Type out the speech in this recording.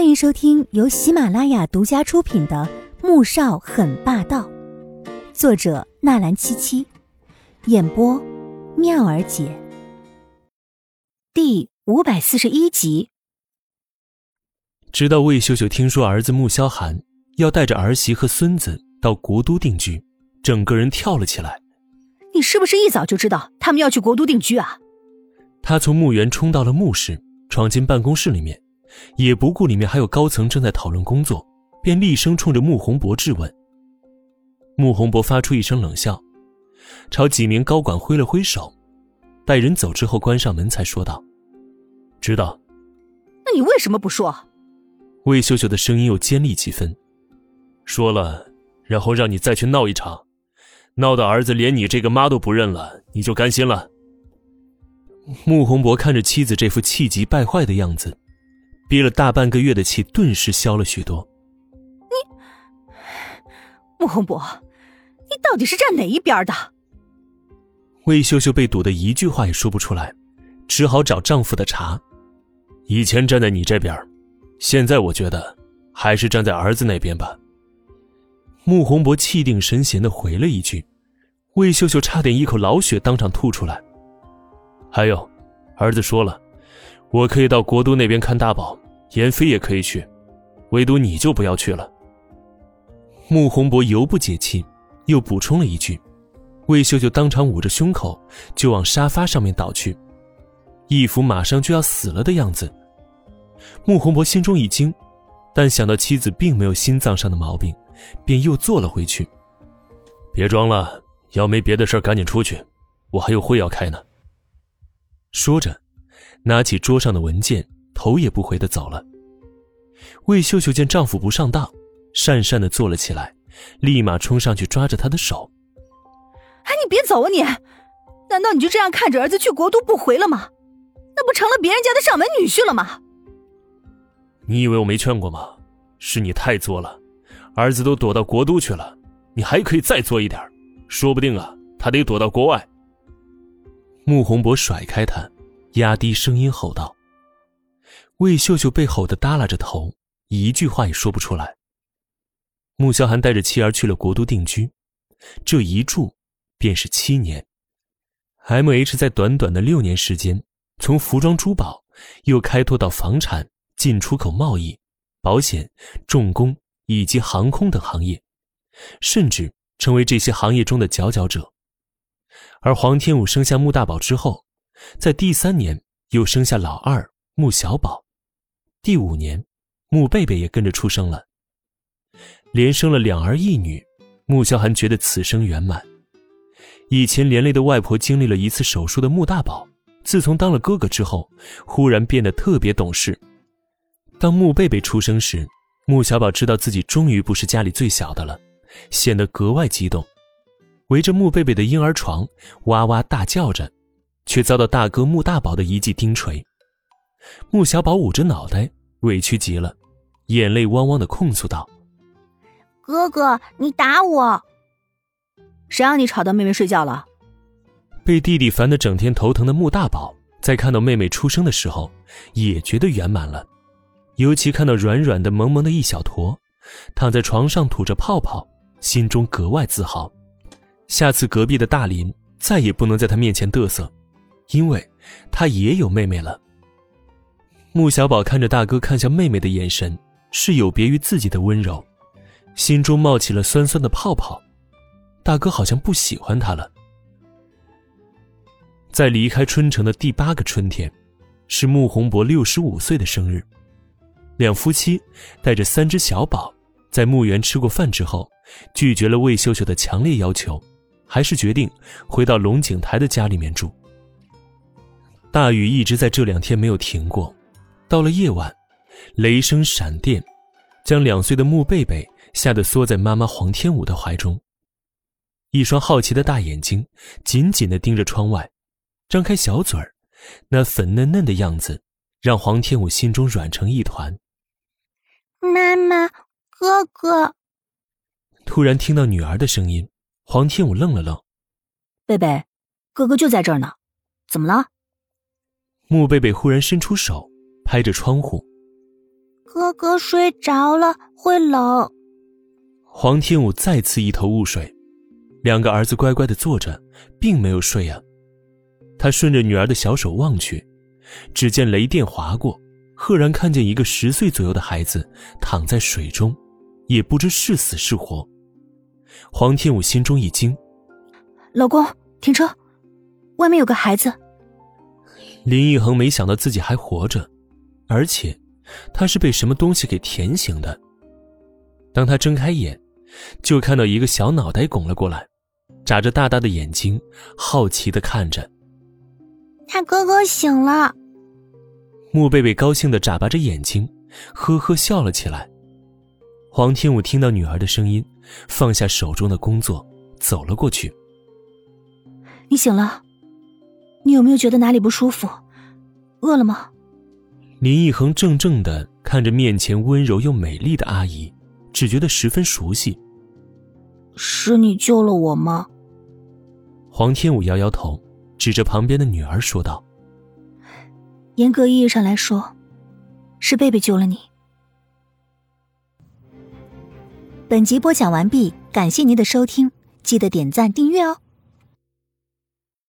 欢迎收听由喜马拉雅独家出品的《穆少很霸道》，作者纳兰七七，演播妙儿姐。第五百四十一集。直到魏秀秀听说儿子穆萧寒要带着儿媳和孙子到国都定居，整个人跳了起来。你是不是一早就知道他们要去国都定居啊？他从墓园冲到了墓室，闯进办公室里面。也不顾里面还有高层正在讨论工作，便厉声冲着穆宏博质问。穆宏博发出一声冷笑，朝几名高管挥了挥手，待人走之后，关上门才说道：“知道。”那你为什么不说？魏秀秀的声音又尖利几分。说了，然后让你再去闹一场，闹到儿子连你这个妈都不认了，你就甘心了？穆宏博看着妻子这副气急败坏的样子。憋了大半个月的气顿时消了许多。你，穆宏博，你到底是站哪一边的？魏秀秀被堵得一句话也说不出来，只好找丈夫的茬。以前站在你这边，现在我觉得还是站在儿子那边吧。穆宏博气定神闲的回了一句，魏秀秀差点一口老血当场吐出来。还有，儿子说了。我可以到国都那边看大宝，严飞也可以去，唯独你就不要去了。穆宏博犹不解气，又补充了一句，魏秀秀当场捂着胸口就往沙发上面倒去，一副马上就要死了的样子。穆宏博心中一惊，但想到妻子并没有心脏上的毛病，便又坐了回去。别装了，要没别的事赶紧出去，我还有会要开呢。说着。拿起桌上的文件，头也不回的走了。魏秀秀见丈夫不上当，讪讪的坐了起来，立马冲上去抓着他的手：“哎，你别走啊你！难道你就这样看着儿子去国都不回了吗？那不成了别人家的上门女婿了吗？”你以为我没劝过吗？是你太作了，儿子都躲到国都去了，你还可以再作一点，说不定啊，他得躲到国外。穆宏博甩开他。压低声音吼道：“魏秀秀被吼得耷拉着头，一句话也说不出来。”穆萧寒带着妻儿去了国都定居，这一住便是七年。M H 在短短的六年时间，从服装、珠宝，又开拓到房产、进出口贸易、保险、重工以及航空等行业，甚至成为这些行业中的佼佼者。而黄天武生下穆大宝之后，在第三年，又生下老二穆小宝；第五年，穆贝贝也跟着出生了。连生了两儿一女，穆萧寒觉得此生圆满。以前连累的外婆经历了一次手术的穆大宝，自从当了哥哥之后，忽然变得特别懂事。当穆贝贝出生时，穆小宝知道自己终于不是家里最小的了，显得格外激动，围着穆贝贝的婴儿床哇哇大叫着。却遭到大哥穆大宝的一记钉锤，穆小宝捂着脑袋，委屈极了，眼泪汪汪的控诉道：“哥哥，你打我！谁让你吵到妹妹睡觉了？”被弟弟烦得整天头疼的穆大宝，在看到妹妹出生的时候，也觉得圆满了，尤其看到软软的、萌萌的一小坨，躺在床上吐着泡泡，心中格外自豪。下次隔壁的大林再也不能在他面前嘚瑟。因为，他也有妹妹了。穆小宝看着大哥看向妹妹的眼神，是有别于自己的温柔，心中冒起了酸酸的泡泡。大哥好像不喜欢他了。在离开春城的第八个春天，是穆宏博六十五岁的生日。两夫妻带着三只小宝，在墓园吃过饭之后，拒绝了魏秀秀的强烈要求，还是决定回到龙井台的家里面住。大雨一直在这两天没有停过，到了夜晚，雷声闪电，将两岁的穆贝贝吓得缩在妈妈黄天武的怀中。一双好奇的大眼睛紧紧地盯着窗外，张开小嘴儿，那粉嫩嫩的样子让黄天武心中软成一团。妈妈，哥哥。突然听到女儿的声音，黄天武愣了愣：“贝贝，哥哥就在这儿呢，怎么了？”穆贝贝忽然伸出手，拍着窗户：“哥哥睡着了会冷。黄天武再次一头雾水，两个儿子乖乖的坐着，并没有睡啊。他顺着女儿的小手望去，只见雷电划过，赫然看见一个十岁左右的孩子躺在水中，也不知是死是活。黄天武心中一惊：“老公，停车，外面有个孩子。”林奕恒没想到自己还活着，而且他是被什么东西给甜醒的。当他睁开眼，就看到一个小脑袋拱了过来，眨着大大的眼睛，好奇的看着。他哥哥醒了。穆贝贝高兴的眨巴着眼睛，呵呵笑了起来。黄天武听到女儿的声音，放下手中的工作，走了过去。你醒了。你有没有觉得哪里不舒服？饿了吗？林一恒怔怔的看着面前温柔又美丽的阿姨，只觉得十分熟悉。是你救了我吗？黄天武摇摇头，指着旁边的女儿说道：“严格意义上来说，是贝贝救了你。”本集播讲完毕，感谢您的收听，记得点赞订阅哦。